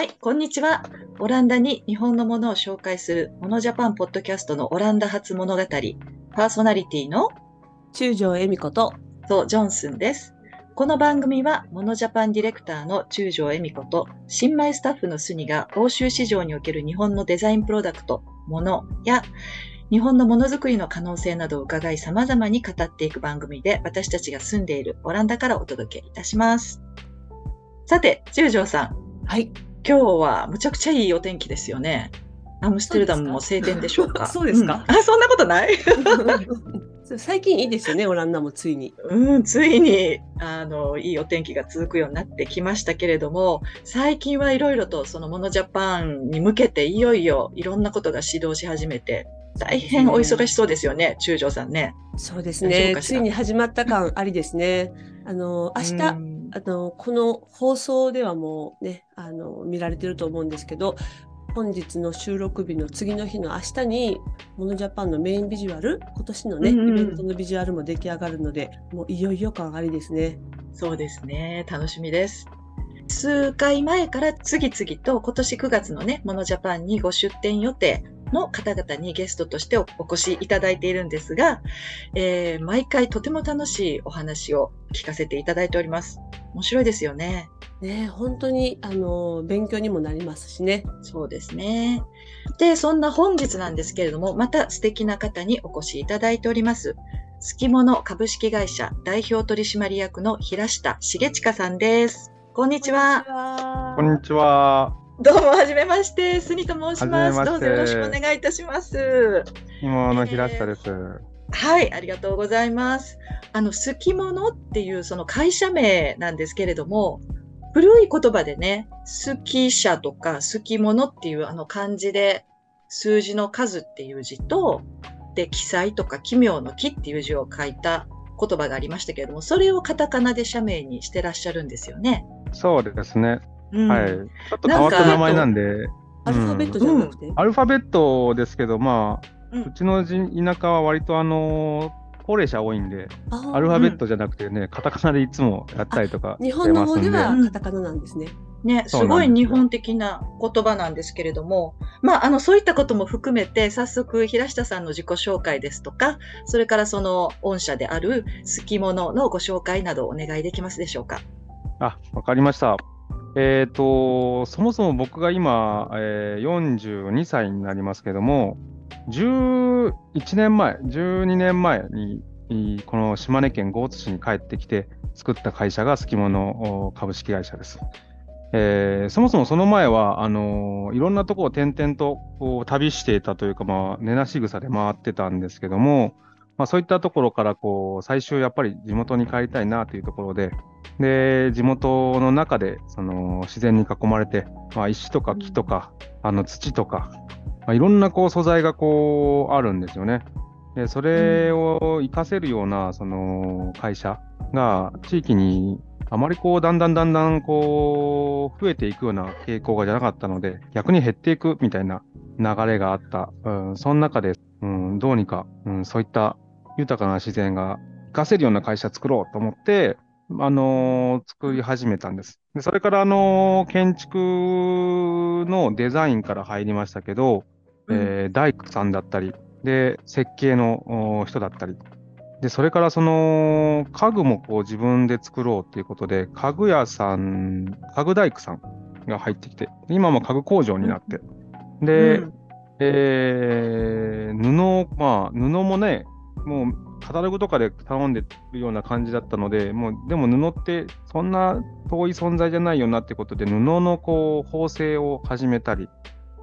はい、こんにちは。オランダに日本のものを紹介するモノジャパンポッドキャストのオランダ発物語、パーソナリティの中条恵美子と、そう、ジョンスンです。この番組は、モノジャパンディレクターの中条恵美子と、新米スタッフのスニが欧州市場における日本のデザインプロダクト、ものや、日本のものづくりの可能性などを伺い様々に語っていく番組で、私たちが住んでいるオランダからお届けいたします。さて、中条さん、はい。今日はむちゃくちゃいいお天気ですよね。アムステルダムも晴天でしょうか？そうですか？んあ、そんなことない？最近いいですよね、オランダもついに。うん、ついに、あの、いいお天気が続くようになってきましたけれども、最近はいろいろとそのモノジャパンに向けていよいよいろんなことが始動し始めて、大変お忙しそうですよね、中条さんね。そうですね。ついに始まった感ありですね。あの、明日、うんあの、この放送ではもうね、あの、見られてると思うんですけど、本日の収録日の次の日の明日に、モノジャパンのメインビジュアル、今年のね、うんうんイベントのビジュアルも出来上がるので、もういよいよ感ありですね。そうですね。楽しみです。数回前から次々と今年9月のね、モノジャパンにご出展予定の方々にゲストとしておお越しいただいているんですが、えー毎回とても楽しいお話を聞かせていただいております。面白いですよね。ね、本当に、あの、勉強にもなりますしね。そうですね。で、そんな本日なんですけれども、また素敵な方にお越しいただいております。すきもの株式会社代表取締役の平下重親さんです。こんにちは。ここんにちは。どうも、はじめまして、スニと申します。どうぞよろしくお願いいたします。今の平下です。はい、ありがとうございます。あの、すきものっていうその会社名なんですけれども、古い言葉でね、好き社とか好きものっていうあの漢字で数字の数っていう字と、で、記載とか奇妙の木っていう字を書いた言葉がありましたけれども、それをカタカナで社名にしてらっしゃるんですよね。そうですね。うんはい。ちょっと変わった名前なんで、アルファベットじゃなくて、アルファベットですけど、まあ、うんうちのじ田舎は割とあの高齢者多いんで、アルファベットじゃなくてね、カタカナでいつもやったりとか日本の方ではうんカタカナなんですね。ね、すごい日本的な言葉なんですけれども、まあ、あの、そういったことも含めて、早速、平下さんの自己紹介ですとか、それからその御社である好きもののご紹介などお願いできますでしょうか？あ、わかりました。えっ、と、そもそも僕が今、えー42歳になりますけども、11年前、12年前に、この島根県江津市に帰ってきて作った会社がすきもの株式会社です。えーそもそもその前は、あのーいろんなとこを転々とこう旅していたというか、まあ、根なし草で回ってたんですけども、まあ、そういったところからこう最終やっぱり地元に帰りたいなというところで、で、地元の中で、その、自然に囲まれて、まあ、石とか木とか、あの、土とか、まあ、いろんな、こう、素材が、こう、あるんですよね。で、それを活かせるような、その、会社が、地域に、あまりこう、だんだんだんだん、こう、増えていくような傾向がじゃなかったので、逆に減っていくみたいな流れがあった。うん、その中で、うん、どうにか、うん、そういった豊かな自然が活かせるような会社作ろうと思って、あのー作り始めたんです。でそれから、あのー建築のデザインから入りましたけど、えー大工さんだったり、で、設計のお人だったり、で、それからその家具もこう自分で作ろうっていうことで、家具屋さん、家具大工さんが入ってきて、今も家具工場になって、で、うん。えー布を、まあ、布もね、もうカタログとかで頼んでるような感じだったので、もうでも布ってそんな遠い存在じゃないよなってことで、布のこう縫製を始めたり、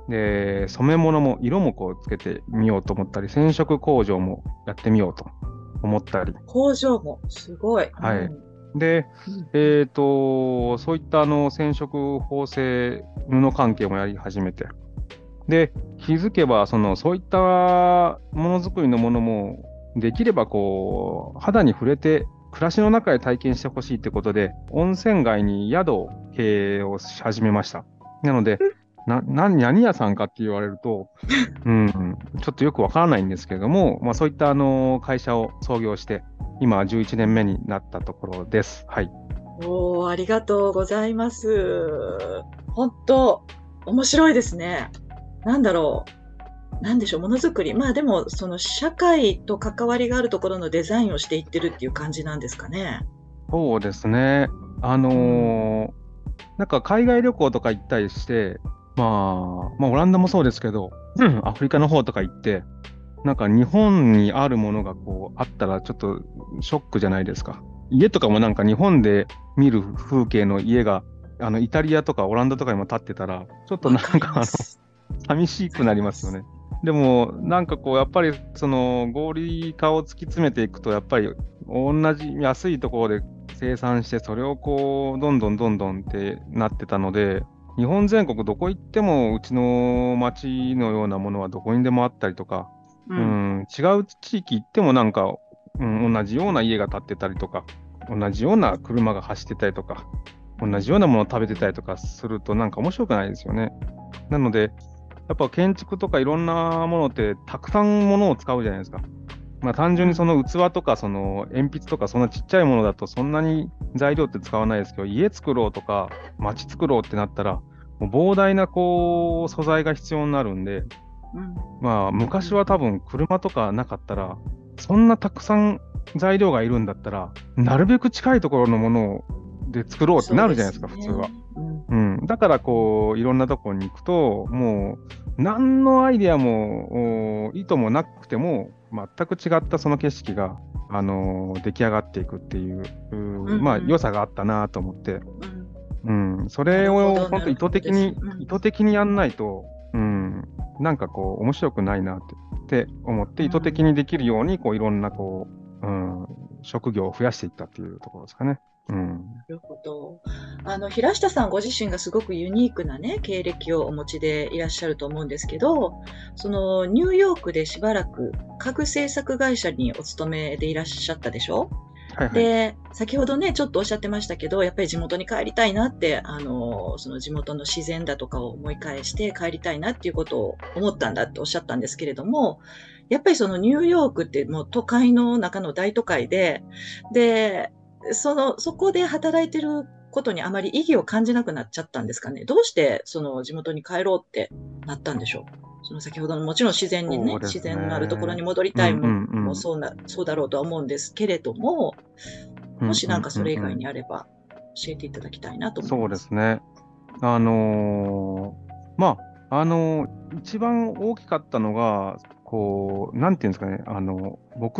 で染め物も色もこうつけてみようと思ったり、染色工場もやってみようと思ったり、工場もすごい。はい。うん。で、えっ、と、そういったあの染色縫製布関係もやり始めて、で、気づけば、その、そういったものづくりのものも、できればこう、肌に触れて、暮らしの中で体験してほしいってことで、温泉街に宿を経営をし始めました。なので、な、な、何屋さんかって言われると、うん、ちょっとよくわからないんですけれども、まあそういったあの会社を創業して、今11年目になったところです。はい。おーありがとうございます。本当面白いですね。なんだろう。なんでしょう、ものづくり。まあでも、その社会と関わりがあるところのデザインをしていってるっていう感じなんですかね。そうですね。あのーなんか海外旅行とか行ったりして、まあ、まあ、オランダもそうですけど、うんアフリカの方とか行って、なんか日本にあるものがこうあったらちょっとショックじゃないですか。家とかもなんか日本で見る風景の家が、あのイタリアとかオランダとかにも建ってたら、ちょっとなんわかあの寂しくなりますよね。でも、なんかこう、やっぱりその合理化を突き詰めていくと、やっぱり同じ安いところで生産して、それをこう、どんどんどんどんってなってたので、日本全国どこ行っても、うちの町のようなものはどこにでもあったりとか、ううんん、違う地域行ってもなんか、うん、同じような家が建ってたりとか、同じような車が走ってたりとか、同じようなものを食べてたりとかするとなんか面白くないですよね。なので、やっぱ建築とかいろんなものってたくさんものを使うじゃないですか。まあ単純にその器とかその鉛筆とかそんなちっちゃいものだとそんなに材料って使わないですけど、家作ろうとか街作ろうってなったら、もう膨大なこう素材が必要になるんで、うんまあ昔は多分車とかなかったら、そんなたくさん材料がいるんだったら、なるべく近いところのもので作ろうってなるじゃないですか、そうね。普通は。うん。うん、だからこういろんなところに行くともう何のアイデアもお意図もなくても全く違ったその景色が、あのー出来上がっていくっていううーうん。まあ良さがあったなと思って、うん。うん、それなを本当意図的に、意図的にやんないと、うん、なんかこう面白くないなってって思ってうん。意図的にできるようにこういろんなこう、うん、職業を増やしていったっていうところですかね。うん。なるほど。あの、平下さんご自身がすごくユニークなね、経歴をお持ちでいらっしゃると思うんですけど、その、ニューヨークでしばらく家具製作会社にお勤めでいらっしゃったでしょ？はいはい。で、先ほどね、ちょっとおっしゃってましたけど、やっぱり地元に帰りたいなって、あの、その地元の自然だとかを思い返して帰りたいなっていうことを思ったんだっておっしゃったんですけれども、やっぱりそのニューヨークってもう都会の中の大都会で、で、その、そこで働いてることにあまり意義を感じなくなっちゃったんですかね？どうしてその地元に帰ろうってなったんでしょう？その先ほどのもちろん自然にね、ね自然のあるところに戻りたいも,、うんうんうんそうな、そうだろうとは思うんですけれども、もしなんかそれ以外にあれば教えていただきたいなと思いそうま。ですすね。あのーまあ、あのー一番大きかったのが、こう、なんていうんですかね、あの、僕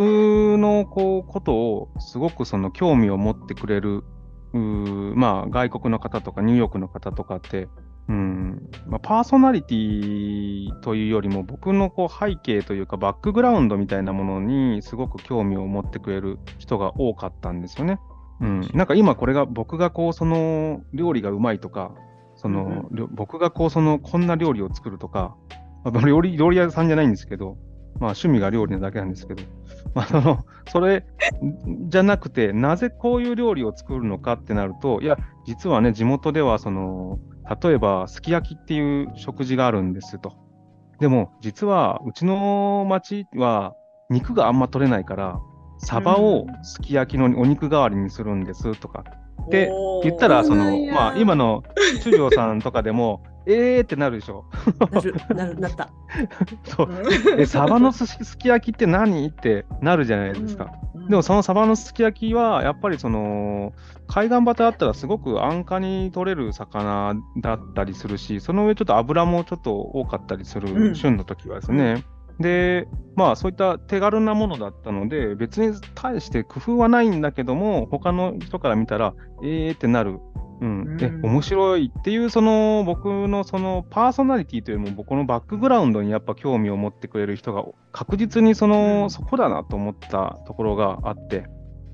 のこうことをすごくその興味を持ってくれる、まあ、外国の方とかニューヨークの方とかって、うんまあ、パーソナリティというよりも僕のこう背景というかバックグラウンドみたいなものにすごく興味を持ってくれる人が多かったんですよね。うん、なんか今これが僕がこうその料理がうまいとかその、りょ僕がこうそのこんな料理を作るとか、まあ、料理料理屋さんじゃないんですけど、まあ、趣味が料理なだけなんですけど、まあ、そのそれじゃなくてなぜこういう料理を作るのかってなるといや実はね地元ではその例えばすき焼きっていう食事があるんですと。でも実はうちの町は肉があんま取れないからサバをすき焼きのお肉代わりにするんですとか。って言ったら、そのまあ今の中条さんとかでも、えーってなるでしょ。なる、なる、なった。そうえサバのすき焼きって何？ってなるじゃないですか。うんでもそのサバのすき焼きはやっぱりその海岸端だったらすごく安価に取れる魚だったりするし、その上ちょっと油もちょっと多かったりすうんる旬の時はですね。で、まあそういった手軽なものだったので、別に大して工夫はないんだけども、他の人から見たら、えーってなる。うん、えうん。面白い。っていうその僕のそのパーソナリティというよりも僕のバックグラウンドにやっぱ興味を持ってくれる人が確実にその、うん。そこだなと思ったところがあって、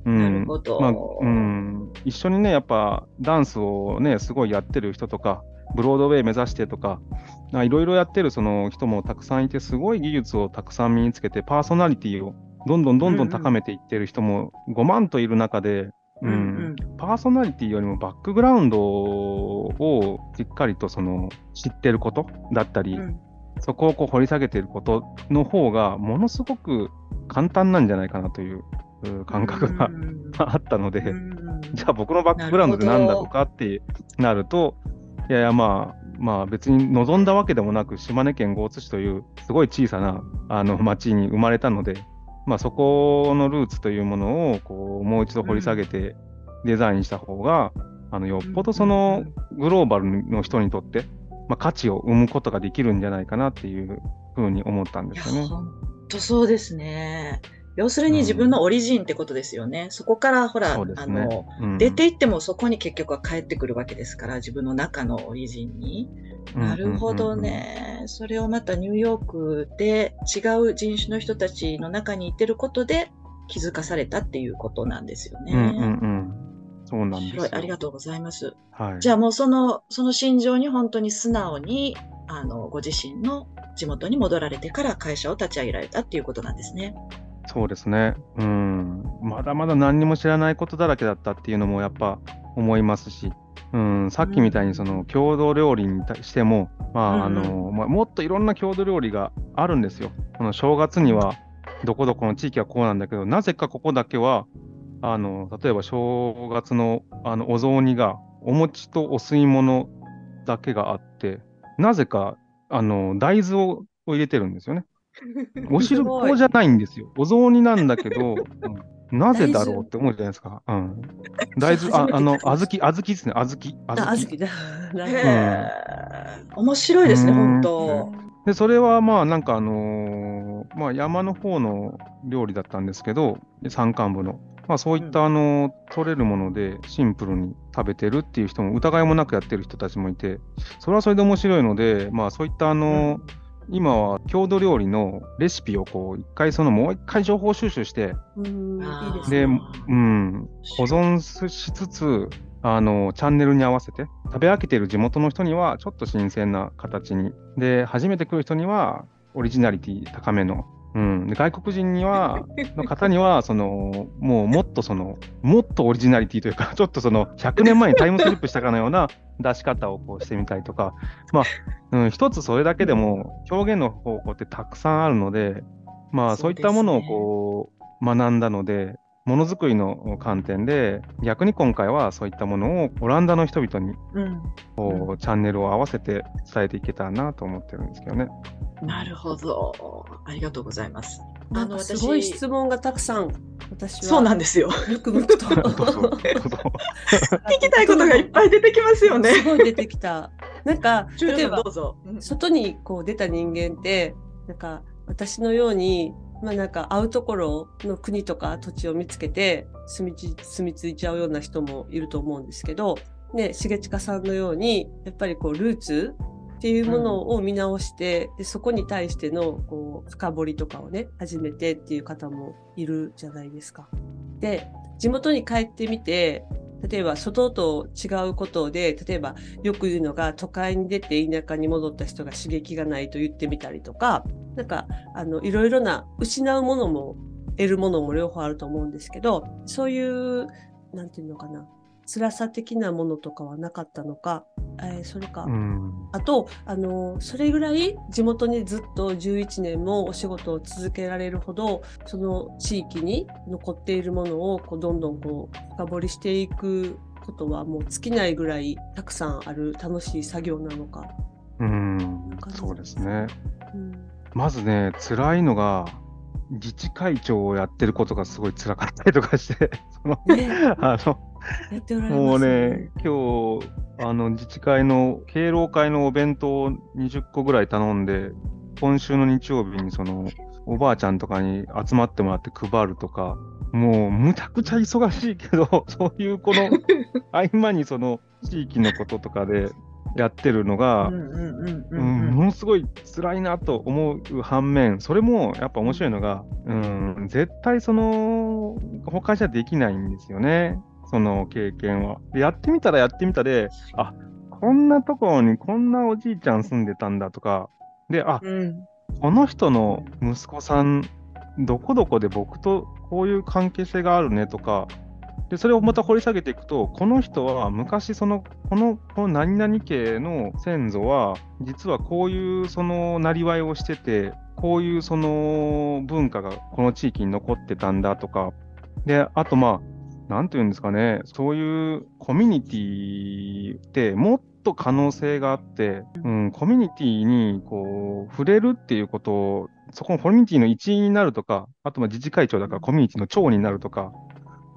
うなるほど。まあうん、一緒にねやっぱダンスをねすごいやってる人とかブロードウェイ目指してとかあいろいろやってるその人もたくさんいてすごい技術をたくさん身につけてパーソナリティをどんどんどんどん高めていってる人も5万といる中で、うんうん。パーソナリティよりもバックグラウンドをしっかりとその知ってることだったり、うん。そこをこう掘り下げていることの方がものすごく簡単なんじゃないかなというう感覚がうんあったので、うんじゃあ僕のバックグラウンドって何だとかってなると、いやいや、まあ、まあ別に望んだわけでもなく、島根県江津市というすごい小さなあの町に生まれたので、まあそこのルーツというものをこうもう一度掘り下げてデザインした方が、あのよっぽどそのグローバルの人にとって、まあ、価値を生むことができるんじゃないかなっていうふうに思ったんですよね。本当そうですね。要するに自分のオリジンってことですよね。うん、そこからほら、ね、あの、うん、出ていってもそこに結局は帰ってくるわけですから、自分の中のオリジンに。なるほどね。それをまたニューヨークで違う人種の人たちの中にいてることで気づかされたっていうことなんですよね。うんうんうんそうなんですありがとうございます。はい、じゃあもうその、その心情に本当に素直に、あの、ご自身の地元に戻られてから会社を立ち上げられたっていうことなんですね。そうですね。うん。まだまだ何にも知らないことだらけだったっていうのもやっぱ思いますし、うん、さっきみたいにその郷土料理にしても、まあ、あの、まあ、もっといろんな郷土料理があるんですよ。この正月には、どこどこの地域はこうなんだけど、なぜかここだけは、あの、例えば正月のあのお雑煮が、お餅とお吸い物だけがあって、なぜか、あの、大豆を入れてるんですよね。お汁粉じゃないんですよ。お雑煮なんだけど、うん、なぜだろうって思うじゃないですか。うん、大豆、ああの、小豆、小豆ですね、小豆。小豆だ。うん、面白いですね、本当。で、それはまあ、なんかあのー、まあ、山の方の料理だったんですけど、山間部の。まあ、そういったあの、取れるものでシンプルに食べてるっていう人も疑いもなくやってる人たちもいて、それはそれで面白いので、まあ、そういったあの、うん今は郷土料理のレシピをこう一回そのもう一回情報収集して、で、うん、保存しつつ、あの、チャンネルに合わせて、食べ飽きている地元の人にはちょっと新鮮な形に、で、初めて来る人にはオリジナリティ高めのうん、で外国人には、の方には、その、もうもっとその、もっとオリジナリティというか、ちょっとその、100年前にタイムスリップしたかのような出し方をこうしてみたりとか、まあ、うん、一つそれだけでも表現の方法ってたくさんあるので、まあ、そういったものをこう、学んだので、ものづくりの観点で逆に今回はそういったものをオランダの人々にこう、うん、チャンネルを合わせて伝えていけたらなと思ってるんですけどね。なるほど。ありがとうございます。あのすごい質問がたくさん私はそうなんですよ。むくむくと 聞きたいことがいっぱい出てきますよね。すごい出てきた。なんか例えば外にこう出た人間ってなんか私のようにまあなんか会うところの国とか土地を見つけて住み住み着いちゃうような人もいると思うんですけど、ね、重近さんのようにやっぱりこうルーツっていうものを見直して、うん、でそこに対してのこう深掘りとかをね始めてっていう方もいるじゃないですか。で地元に帰ってみて例えば外と違うことで例えばよく言うのが都会に出て田舎に戻った人が刺激がないと言ってみたりとかなんかあのいろいろな失うものも得るものも両方あると思うんですけどそういう何て言うのかな。辛さ的なものとかはなかったのか、えー、それか、うん、あとあのそれぐらい地元にずっと11年もお仕事を続けられるほどその地域に残っているものをこうどんどんこう深掘りしていくことはもう尽きないぐらいたくさんある楽しい作業なのか。うん。そうですね、うん、まずね辛いのが自治会長をやってることがすごい辛かったりとかして、その、ね、あの、もうね、今日、あの、自治会の敬老会のお弁当を20個ぐらい頼んで、今週の日曜日にその、おばあちゃんとかに集まってもらって配るとか、もうむちゃくちゃ忙しいけど、そういうこの合間にその地域のこととかでやってるのが、ものすごい辛いなと思う反面、それもやっぱ面白いのが、うん、絶対その、他じゃできないんですよね。その経験は。でやってみたらやってみたで、あ、こんなところにこんなおじいちゃん住んでたんだとか、で、あ、うん、この人の息子さん、どこどこで僕とこういう関係性があるねとか、でそれをまた掘り下げていくと、この人は昔その、このこの何々家の先祖は、実はこういうそのなりわいをしてて、こういうその文化がこの地域に残ってたんだとか、で、あとまあ、なんていうんですかね、そういうコミュニティってもっと可能性があって、うん、コミュニティにこう触れるっていうことを、そこのコミュニティの一員になるとか、あとまあ自治会長だからコミュニティの長になるとか、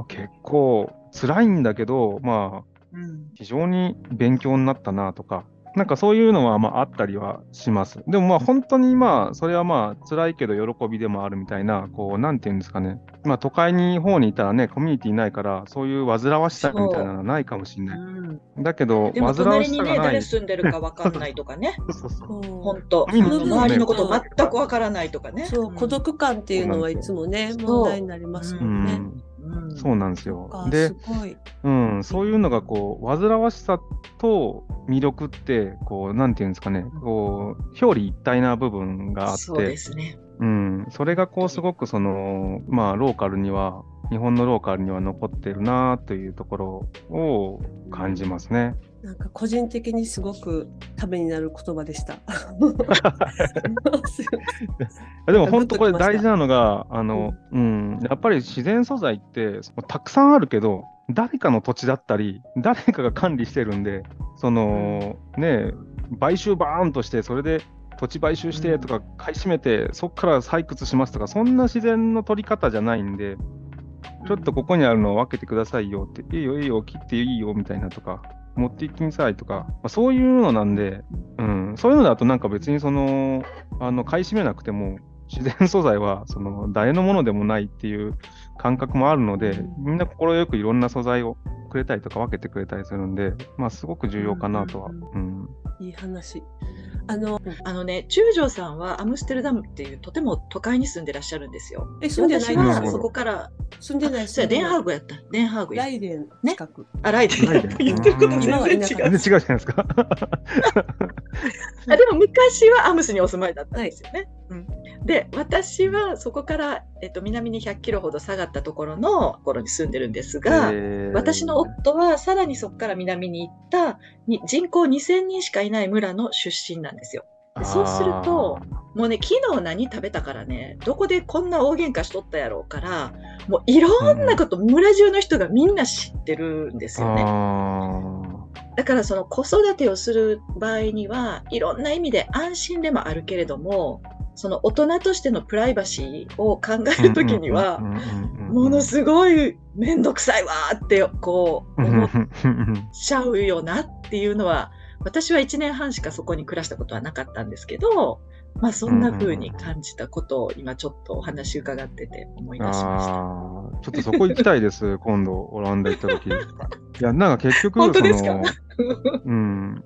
結構辛いんだけど、まあ、非常に勉強になったなとか、なんかそういうのはまああったりはします。でもまあ本当にまあそれはまあ辛いけど喜びでもあるみたいな、こうなんていうんですかね。まあ都会に方にいたらね、コミュニティないから、そういう煩わしさみたいなのはないかもしれない。うん、だけど、煩わしさがない。隣にね、誰住んでるかわかんないとかね。そうそう本当。周りのこと全くわからないとかね。そう、孤独感っていうのはいつもね、問題になりますもんね。そうなんですよ。で、うん、そういうのがこう煩わしさと魅力ってこうなんていうんですかね、こう表裏一体な部分があって、そうですね。うん、それがこうすごくそのまあローカルには日本のローカルには残ってるなというところを感じますね。なんか個人的にすごくためになる言葉でした。でも本当これ大事なのが、あの、うん、やっぱり自然素材ってたくさんあるけど、誰かの土地だったり、誰かが管理してるんで、その、ね、買収バーンとして、それで土地買収してとか買い占めて、そこから採掘しますとか、そんな自然の取り方じゃないんで、ちょっとここにあるのを分けてくださいよって、いいよいいよ、切っていいよみたいなとか、持っていきなさいとか、まあ、そういうのなんで、うん、そういうのだとなんか別にその、あの、買い占めなくても、自然素材はその誰のものでもないっていう感覚もあるので、みんな快くいろんな素材をくれたりとか分けてくれたりするんで、まあ、すごく重要かなとは。うん、いい話。あの、あのね、中条さんはアムステルダムっていうとても都会に住んでらっしゃるんですよ。え、住んでないはそこから。住んでない？そうや、デンハーグやった。デンハーグライデン近く。あ、ライデン。言ってること全然違う。全然違うじゃないですか。あでも昔はアムスにお住まいだったんですよね。うん、で私はそこから、えっと、南に100キロほど下がったところのところに住んでるんですが私の夫はさらにそこから南に行ったに人口2000人しかいない村の出身なんですよ。でそうするともうね昨日何食べたからねどこでこんな大喧嘩しとったやろうからもういろんなこと、うん、村中の人がみんな知ってるんですよね。だからその子育てをする場合にはいろんな意味で安心でもあるけれどもその大人としてのプライバシーを考えるときにはものすごい面倒くさいわってこう思っちゃうよなっていうのは私は1年半しかそこに暮らしたことはなかったんですけどまあそんな風に感じたことを今ちょっとお話伺ってて思い出しました。ちょっとそこ行きたいです、今度オランダ行った時。いや、なんか結局、本当ですか？うん、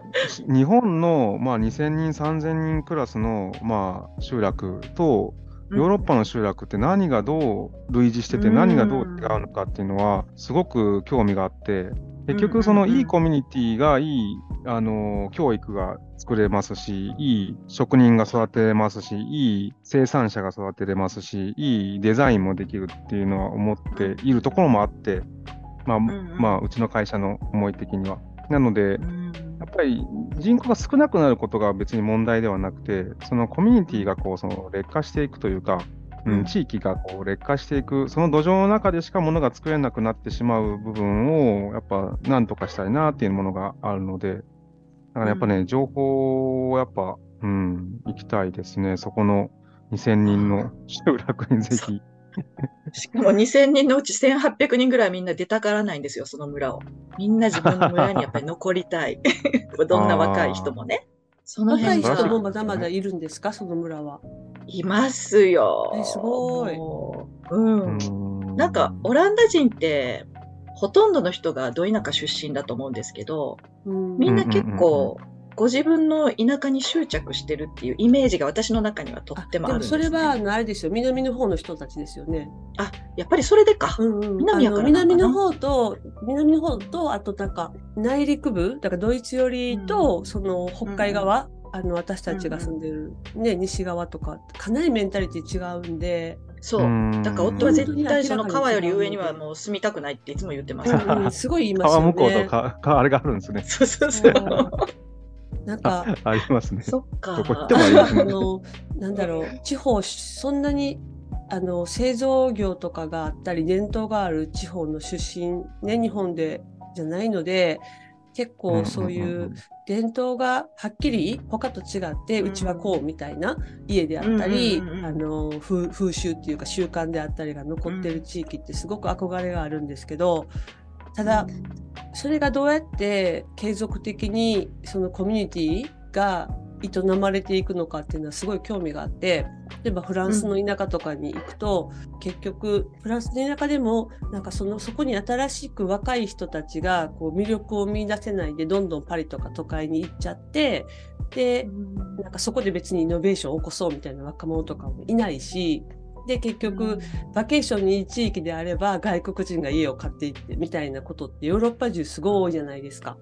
日本の、まあ、2000人、3000人クラスの、まあ、集落と、ヨーロッパの集落って何がどう類似してて、何がどう違うのかっていうのは、すごく興味があって、結局、そのいいコミュニティがいい、あの、教育が作れますし、いい職人が育てれますし、いい生産者が育てれますし、いいデザインもできるっていうのは思っているところもあって、まあ、まあ、うちの会社の思い的には。なので、やっぱり人口が少なくなることが別に問題ではなくて、そのコミュニティがこうその劣化していくというか、うん、地域がこう劣化していく、その土壌の中でしかものが作れなくなってしまう部分を、やっぱなんとかしたいなっていうものがあるので、だからやっぱね、うん、情報をやっぱ、うん、行きたいですね。そこの2000人の 集落にぜひ。しかも2000人のうち1800人ぐらいみんな出たからないんですよ、その村を。みんな自分の村にやっぱり残りたい。どんな若い人もね。その若い人もまだまだいるんですか、その村は。いますよ。すごい。うん。なんか、オランダ人って、ほとんどの人がど田舎出身だと思うんですけど、みんな結構、ご自分の田舎に執着してるっていうイメージが私の中にはとってもあるんです、ね、それはあれですよ南の方の人たちですよね。あやっぱりそれでか。うんうん、南やから南の方と南の方とあとなんか内陸部だからドイツ寄りと、うん、その北海側、うん、あの私たちが住んでる、ね、西側とかかなりメンタリティ違うんで。そう。だから夫は絶対その川より上にはもう住みたくないっていつも言ってます、ね、うん、すごい言いますよね。川向こうとか、あれがあるんですね。そうそうそう。なんか、ありますね。そっか。どこ行ってもありますね。あの、なんだろう、地方、そんなに、あの、製造業とかがあったり、伝統がある地方の出身、ね、日本でじゃないので、結構そういう伝統がはっきり他と違ってうちはこうみたいな家であったり、あの風習っていうか習慣であったりが残ってる地域ってすごく憧れがあるんですけどただそれがどうやって継続的にそのコミュニティが営まれていくのかっていうのはすごい興味があって例えばフランスの田舎とかに行くと、うん、結局フランスの田舎でもなんかそのそこに新しく若い人たちがこう魅力を見出せないでどんどんパリとか都会に行っちゃってで、うん、なんかそこで別にイノベーションを起こそうみたいな若者とかもいないしで結局バケーションにいい地域であれば外国人が家を買っていってみたいなことってヨーロッパ中すごい多いじゃないですか。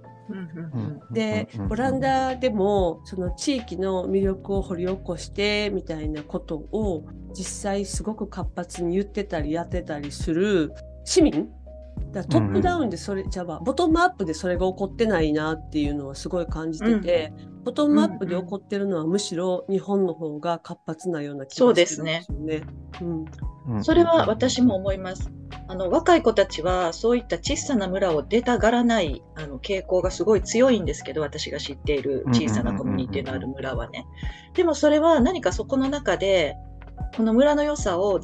でオランダでもその地域の魅力を掘り起こしてみたいなことを実際すごく活発に言ってたりやってたりする市民だトップダウンでそれ、じゃあボトムアップでそれが起こってないなっていうのはすごい感じてて、うん、ボトムアップで起こってるのはむしろ日本の方が活発なような気がするんですよね。そうですね。うん、それは私も思います。あの若い子たちはそういった小さな村を出たがらないあの傾向がすごい強いんですけど私が知っている小さなコミュニティのある村はね。でもそれは何かそこの中でこの村の良さを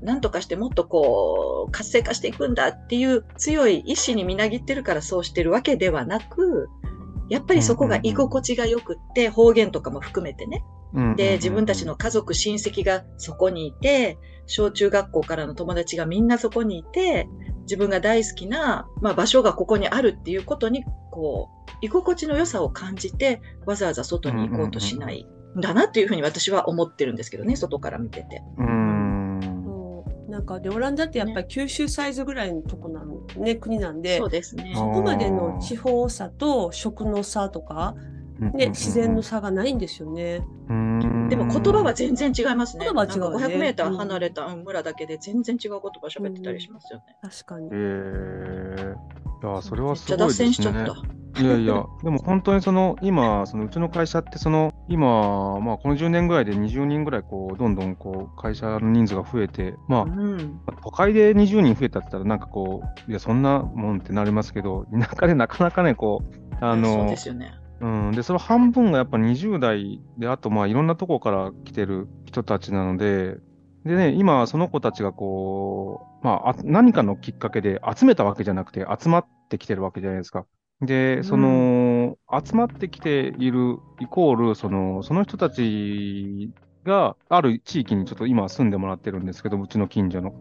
ぜ何とかしてもっとこう活性化していくんだっていう強い意志にみなぎってるからそうしてるわけではなくやっぱりそこが居心地が良くって方言とかも含めてね。で自分たちの家族親戚がそこにいて小中学校からの友達がみんなそこにいて自分が大好きな、まあ、場所がここにあるっていうことにこう居心地の良さを感じてわざわざ外に行こうとしないだなっていうふうに私は思ってるんですけどね外から見てて。なんかでオランダってやっぱり九州サイズぐらいのとこなのね、国なんでそうですね。そこまでの地方差と食の差とか、ね、自然の差がないんですよね。でも言葉は全然違いますね。言葉は違う、ね、500メーター離れた村だけで全然違う言葉喋ってたりしますよね。確かに。えー、いやそれはすごいですね。しちゃった。いやいや、でも本当にその今、そのうちの会社ってその今、まあ、この10年ぐらいで20人ぐらいこうどんどんこう会社の人数が増えて、まあ、うん、都会で20人増えたって言ったらなんかこういやそんなもんってなりますけど田舎でなかなかねこうあのそうですよね。うん、でその半分がやっぱ20代であとまあいろんなところから来てる人たちなのででね、今、その子たちがこう、まあ、何かのきっかけで集めたわけじゃなくて、集まってきてるわけじゃないですか。で、その、集まってきているイコール、その、その人たちがある地域にちょっと今住んでもらってるんですけど、うちの近所の。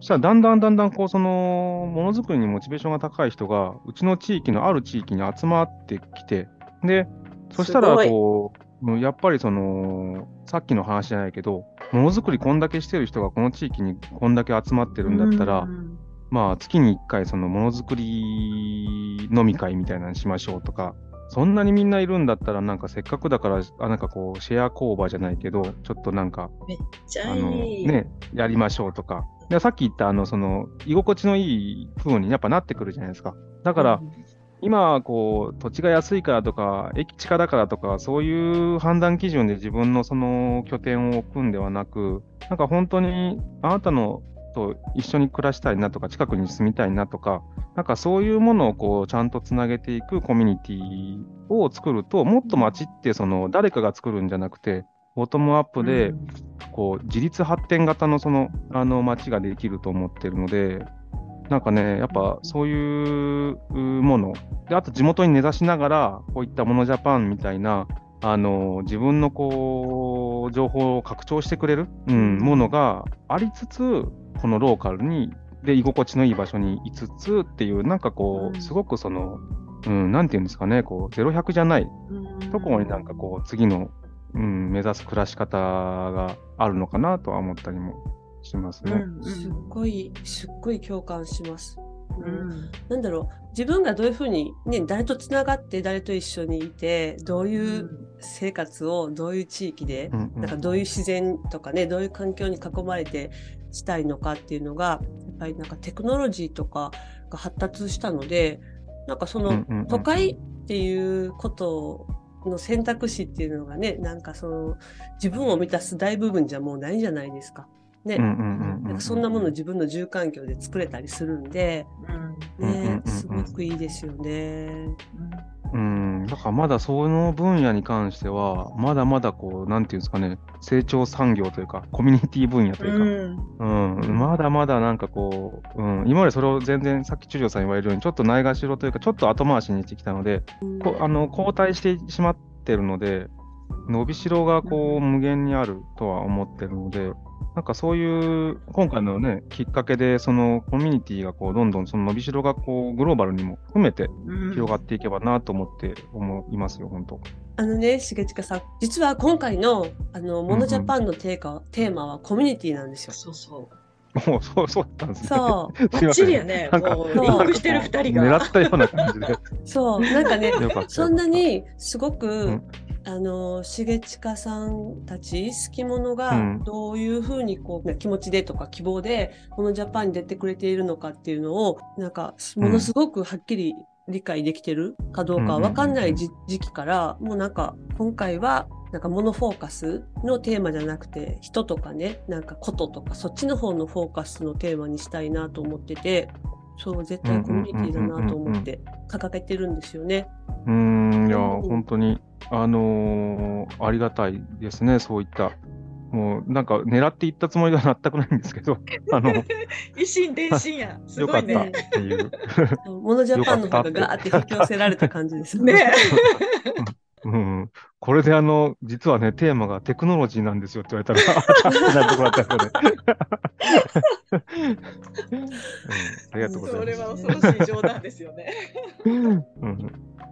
そしたらだんだんだんだんこうそのものづくりにモチベーションが高い人がうちの地域のある地域に集まってきてでそしたらこうやっぱりそのさっきの話じゃないけどものづくりこんだけしてる人がこの地域にこんだけ集まってるんだったら、まあ、月に1回、そのものづくり飲み会みたいなのしましょうとか、そんなにみんないるんだったら、なんかせっかくだから、あなんかこう、シェア工場じゃないけど、ちょっとなんか、めっちゃいい。あの、ね、やりましょうとか。でさっき言った、あの、その、居心地のいい風にやっぱなってくるじゃないですか。だから、うん、今、こう、土地が安いからとか、駅地下だからとか、そういう判断基準で自分のその拠点を置くんではなく、なんか本当に、あなたのと一緒に暮らしたいなとか、近くに住みたいなとか、なんかそういうものをこうちゃんとつなげていくコミュニティを作ると、もっと街ってその誰かが作るんじゃなくて、ボトムアップでこう自立発展型のそのあの街ができると思ってるので、なんかね、やっぱそういうもの、であと地元に根ざしながら、こういったモノジャパンみたいな、あの自分のこう情報を拡張してくれる、うん、ものがありつつ、このローカルに、で、居心地のいい場所にいつつっていう、なんかこう、すごくその、うん、なんていうんですかね、こう、ゼロ百じゃないところになんかこう、次の、うん、目指す暮らし方があるのかなとは思ったりもしますね。うん、すっごい、すっごい共感します。うん、なんだろう。自分がどういうふうに、ね、誰とつながって誰と一緒にいてどういう生活をどういう地域で、うんうん、なんかどういう自然とかねどういう環境に囲まれてしたいのかっていうのがやっぱりなんかテクノロジーとかが発達したのでなんかその都会っていうことの選択肢っていうのがねなんかその自分を満たす大部分じゃもうないじゃないですか。ね、なんかそんなもの自分の住環境で作れたりするんで、ね、すごくいいですよね。うん、だからまだその分野に関しては、まだまだこう、なんていうんですかね、成長産業というか、コミュニティ分野というか、うん、うん、まだまだなんかこう、うん、今までそれを全然、さっき中条さん言われるように、ちょっとないがしろというか、ちょっと後回しにしてきたので、こあの後退してしまってるので、伸びしろがこう無限にあるとは思ってるので、なんかそういう、今回のね、きっかけで、そのコミュニティがこう、どんどんその伸びしろがこう、グローバルにも含めて広がっていけばなと思って思いますよ、本当。あのね、しげちかさん、実は今回の、あの、モノジャパンのテーマ,、テーマはコミュニティなんですよ。そうそう。もうそうそうなんですね。そう。バッチリやね。もうリンクしてる二人が。狙ったような感じで。そう、なんかね、そんなにすごくあの重近さんたち好き者がどういうふうにこう、うん、気持ちでとか希望でこのジャパンに出てくれているのかっていうのをなんかものすごくはっきり理解できてるかどうかわかんない時期からもうなんか今回はなんかモノフォーカスのテーマじゃなくて人とかねなんかこととかそっちの方のフォーカスのテーマにしたいなと思っててそう絶対コミュニティだなと思って掲げてるんですよね。うんいや本当にあのー、ありがたいですね、そういった。もうなんか狙っていったつもりは 全くないんですけど、あの一心伝心や、すごいね。よかったっていう。モノジャパンの方がガーって引き寄せられた感じですね。うん、これであの、実はね、テーマがテクノロジーなんですよって言われたら、なるところだったよね。うん、ありがとうございます。それは恐ろしい冗談ですよね。うん。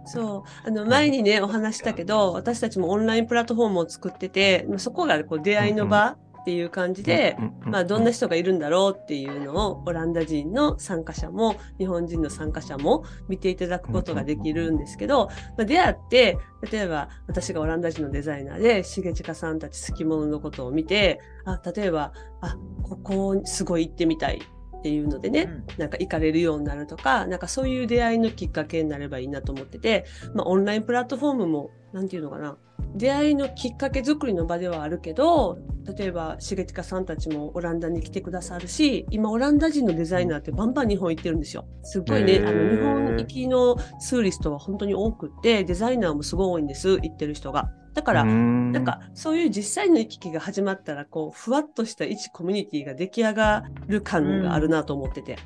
そう。あの前にねお話したけど私たちもオンラインプラットフォームを作っててそこがこう出会いの場っていう感じで、まあ、どんな人がいるんだろうっていうのをオランダ人の参加者も日本人の参加者も見ていただくことができるんですけど、まあ、出会って例えば私がオランダ人のデザイナーで重近さんたち好き者のことを見てあ例えばあここすごい行ってみたいっていうのでね、うん、なんか行かれるようになるとか、なんかそういう出会いのきっかけになればいいなと思ってて、まあオンラインプラットフォームも、なんていうのかな、出会いのきっかけ作りの場ではあるけど、例えば、重近さんたちもオランダに来てくださるし、今、オランダ人のデザイナーってバンバン日本行ってるんですよ。すっごいね、あの日本行きのツーリストは本当に多くって、デザイナーもすごい多いんです、行ってる人が。だから、なんかそういう実際の行き来が始まったら、こう、ふわっとした一コミュニティが出来上がる感があるなと思ってて。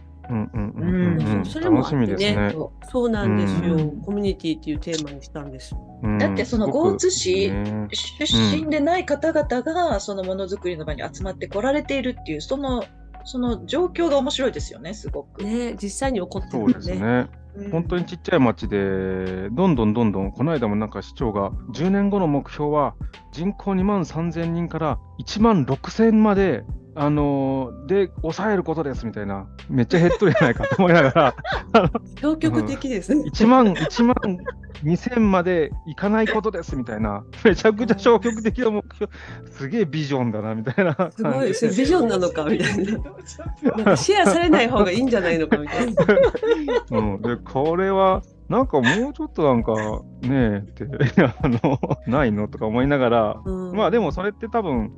それもあってね、ね、そうなんですよ、コミュニティっていうテーマにしたんです。だってその豪津市出身でない方々がそのものづくりの場に集まってこられているっていうそのその状況が面白いですよねすごく。ね実際に起こってるね。そうですね。本当にちっちゃい町で、どんどんどんどん、この間もなんか市長が、10年後の目標は人口2万3000人から1万6000まであのー、で、抑えることですみたいな、めっちゃヘッドじゃないかと思いながら、消極的ですね。1万、1万2000までいかないことですみたいな、めちゃくちゃ消極的な目標、すげえビジョンだなみたいな。すごいですビジョンなのかみたいな。なんかシェアされない方がいいんじゃないのかみたいな。うん、で、これは、なんかもうちょっとなんかねえって、あの、ないのとか思いながら、うん、まあでもそれって多分、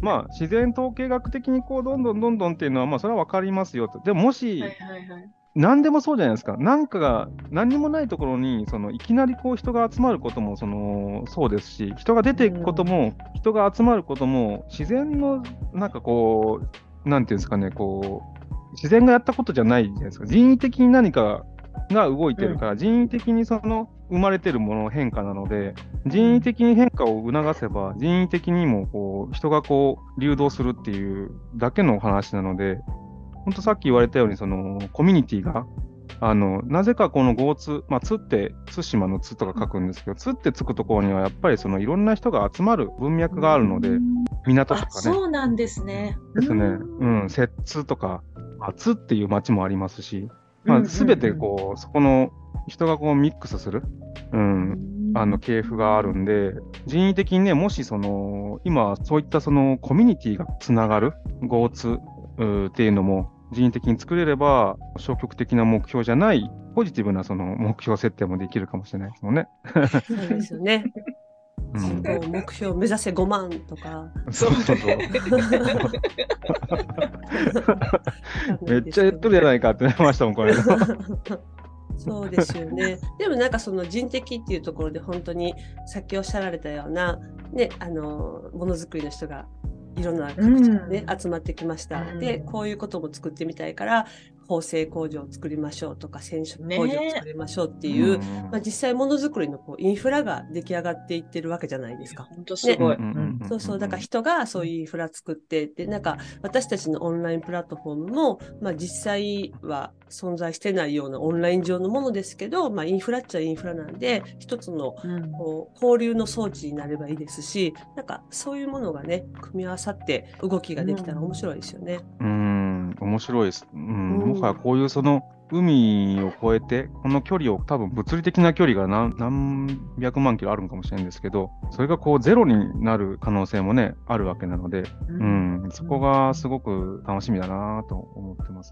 まあ、自然統計学的にこうどんどんどんどんっていうのは、まあ、それは分かりますよと。でももし、はいはいはい、何でもそうじゃないですか。なんかが、何にもないところに、そのいきなりこう人が集まることもそのそうですし、人が出ていくことも、うん、人が集まることも、自然の、なんかこう、なんていうんですかね、こう、自然がやったことじゃないじゃないですか。人為的に何かが動いてるから、うん、人為的にその生まれてるものの変化なので、人為的に変化を促せば、人為的にもこう人がこう流動するっていうだけの話なので、本当さっき言われたように、そのコミュニティが、あのなぜかこの豪津、まあ、津って対馬の津とか書くんですけど、津ってつくところにはやっぱりそのいろんな人が集まる文脈があるので、港とかね。そうなんですね。ですね。うん、摂津とか、津っていう町もありますし、まあ、全てこう、そこの人がこうミックスする、うん、あの系譜があるんで、人為的にね、もしその、今、そういったそのコミュニティがつながる GoTo っていうのも人為的に作れれば、消極的な目標じゃない、ポジティブなその目標設定もできるかもしれないですもんね。そうですよね。人口目標目指せ5万とか。そうそうそう。めっちゃ言っとるじゃないかってなりましたもん、これ。そうですよね。でもなんかその人的っていうところで本当にさっきおっしゃられたような、ね、あのものづくりの人がいろんな各地ね、うん、集まってきました。でこういうことも作ってみたいから縫製工場を作りましょうとか染色工場を作りましょうっていう、ね、まあ、実際ものづくりのこうインフラが出来上がっていってるわけじゃないですか。本当すごい、ね、そうそう。だから人がそういうインフラ作ってでなんか私たちのオンラインプラットフォームも、まあ、実際は存在してないようなオンライン上のものですけど、まあ、インフラっちゃインフラなんで一つのこう交流の装置になればいいですしなんかそういうものがね組み合わさって動きができたら面白いですよね。うん。面白いです。うん、もはやこういうその海を越えて、この距離を多分物理的な距離が何何百万キロあるのかもしれないんですけど、それがこうゼロになる可能性もね、あるわけなので、うん、うん、そこがすごく楽しみだなと思ってます。